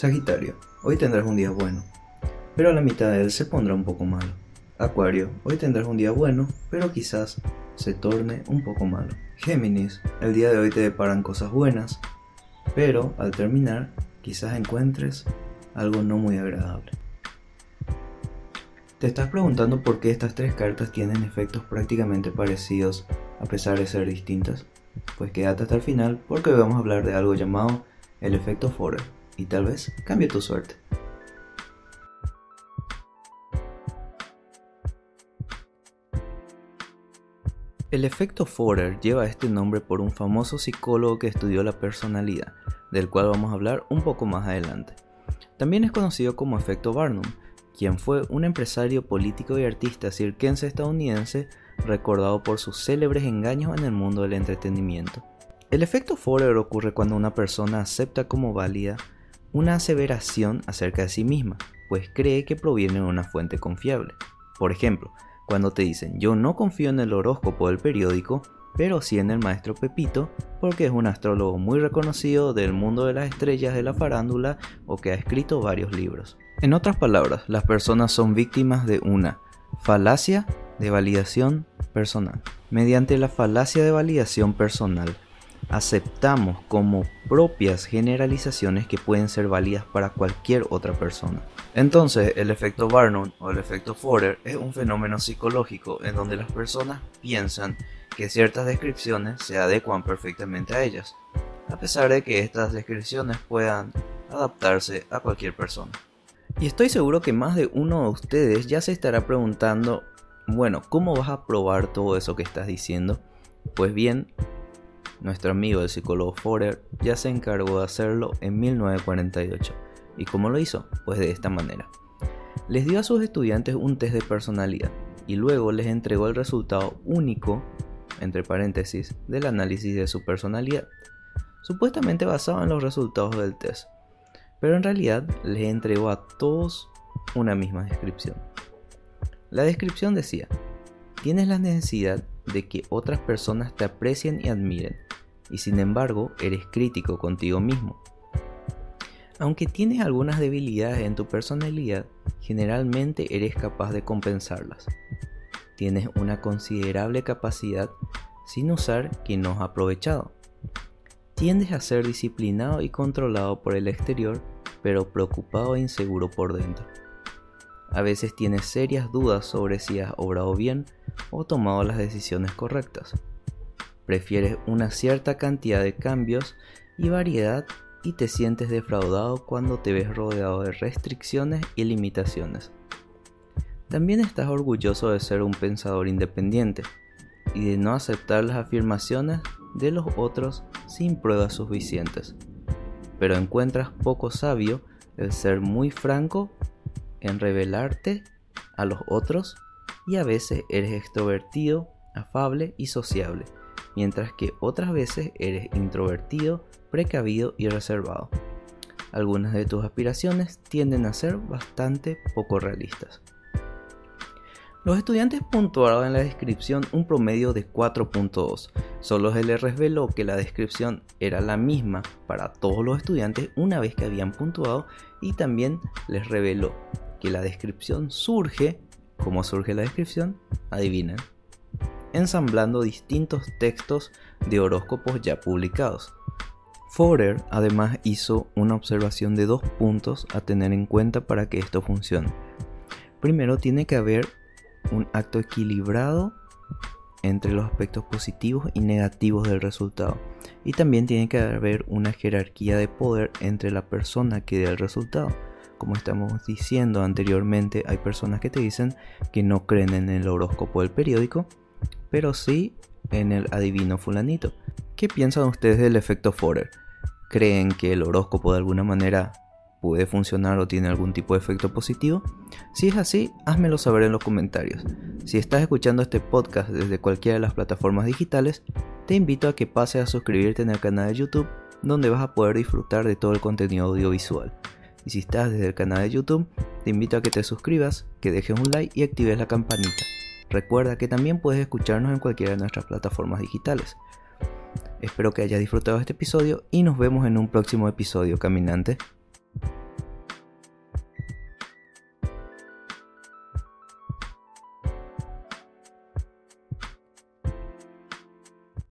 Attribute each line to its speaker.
Speaker 1: Sagitario, hoy tendrás un día bueno, pero a la mitad de él se pondrá un poco malo. Acuario, hoy tendrás un día bueno, pero quizás se torne un poco malo. Géminis, el día de hoy te deparan cosas buenas, pero al terminar quizás encuentres algo no muy agradable. Te estás preguntando por qué estas tres cartas tienen efectos prácticamente parecidos a pesar de ser distintas. Pues quédate hasta el final porque hoy vamos a hablar de algo llamado el efecto Forer y tal vez cambie tu suerte. El efecto Forer lleva este nombre por un famoso psicólogo que estudió la personalidad, del cual vamos a hablar un poco más adelante. También es conocido como efecto Barnum, quien fue un empresario político y artista cirquense estadounidense recordado por sus célebres engaños en el mundo del entretenimiento. El efecto Forer ocurre cuando una persona acepta como válida una aseveración acerca de sí misma, pues cree que proviene de una fuente confiable. Por ejemplo, cuando te dicen yo no confío en el horóscopo del periódico, pero sí en el maestro Pepito, porque es un astrólogo muy reconocido del mundo de las estrellas de la farándula o que ha escrito varios libros. En otras palabras, las personas son víctimas de una falacia de validación personal. Mediante la falacia de validación personal, aceptamos como propias generalizaciones que pueden ser válidas para cualquier otra persona. Entonces, el efecto Barnum o el efecto Forer es un fenómeno psicológico en donde las personas piensan que ciertas descripciones se adecuan perfectamente a ellas, a pesar de que estas descripciones puedan adaptarse a cualquier persona. Y estoy seguro que más de uno de ustedes ya se estará preguntando, bueno, ¿cómo vas a probar todo eso que estás diciendo? Pues bien, nuestro amigo el psicólogo Forer ya se encargó de hacerlo en 1948. ¿Y cómo lo hizo? Pues de esta manera. Les dio a sus estudiantes un test de personalidad y luego les entregó el resultado único, entre paréntesis, del análisis de su personalidad, supuestamente basado en los resultados del test, pero en realidad les entregó a todos una misma descripción. La descripción decía, tienes la necesidad de que otras personas te aprecien y admiren, y sin embargo eres crítico contigo mismo. Aunque tienes algunas debilidades en tu personalidad, generalmente eres capaz de compensarlas. Tienes una considerable capacidad sin usar que no has aprovechado. Tiendes a ser disciplinado y controlado por el exterior, pero preocupado e inseguro por dentro. A veces tienes serias dudas sobre si has obrado bien o tomado las decisiones correctas. Prefieres una cierta cantidad de cambios y variedad y te sientes defraudado cuando te ves rodeado de restricciones y limitaciones. También estás orgulloso de ser un pensador independiente y de no aceptar las afirmaciones de los otros sin pruebas suficientes. Pero encuentras poco sabio el ser muy franco en revelarte a los otros y a veces eres extrovertido, afable y sociable, mientras que otras veces eres introvertido, precavido y reservado. Algunas de tus aspiraciones tienden a ser bastante poco realistas. Los estudiantes puntuaron en la descripción un promedio de 4.2. Solo se les reveló que la descripción era la misma para todos los estudiantes una vez que habían puntuado y también les reveló que la descripción surge, ¿cómo surge la descripción? Adivinen. Ensamblando distintos textos de horóscopos ya publicados. Forer además hizo una observación de dos puntos a tener en cuenta para que esto funcione. Primero tiene que haber un acto equilibrado entre los aspectos positivos y negativos del resultado. Y también tiene que haber una jerarquía de poder entre la persona que da el resultado como estamos diciendo anteriormente, hay personas que te dicen que no creen en el horóscopo del periódico, pero sí en el adivino fulanito. ¿Qué piensan ustedes del efecto Forer? ¿Creen que el horóscopo de alguna manera puede funcionar o tiene algún tipo de efecto positivo? Si es así, házmelo saber en los comentarios. Si estás escuchando este podcast desde cualquiera de las plataformas digitales, te invito a que pases a suscribirte en el canal de YouTube, donde vas a poder disfrutar de todo el contenido audiovisual. Y si estás desde el canal de YouTube, te invito a que te suscribas, que dejes un like y actives la campanita. Recuerda que también puedes escucharnos en cualquiera de nuestras plataformas digitales. Espero que hayas disfrutado este episodio y nos vemos en un próximo episodio, caminante.